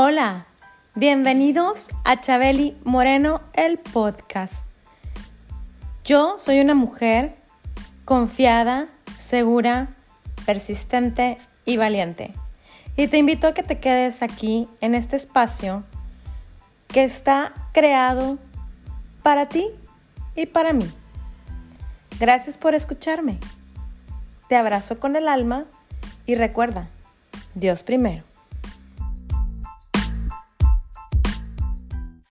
Hola, bienvenidos a Chabeli Moreno, el podcast. Yo soy una mujer confiada, segura, persistente y valiente. Y te invito a que te quedes aquí en este espacio que está creado para ti y para mí. Gracias por escucharme. Te abrazo con el alma y recuerda, Dios primero.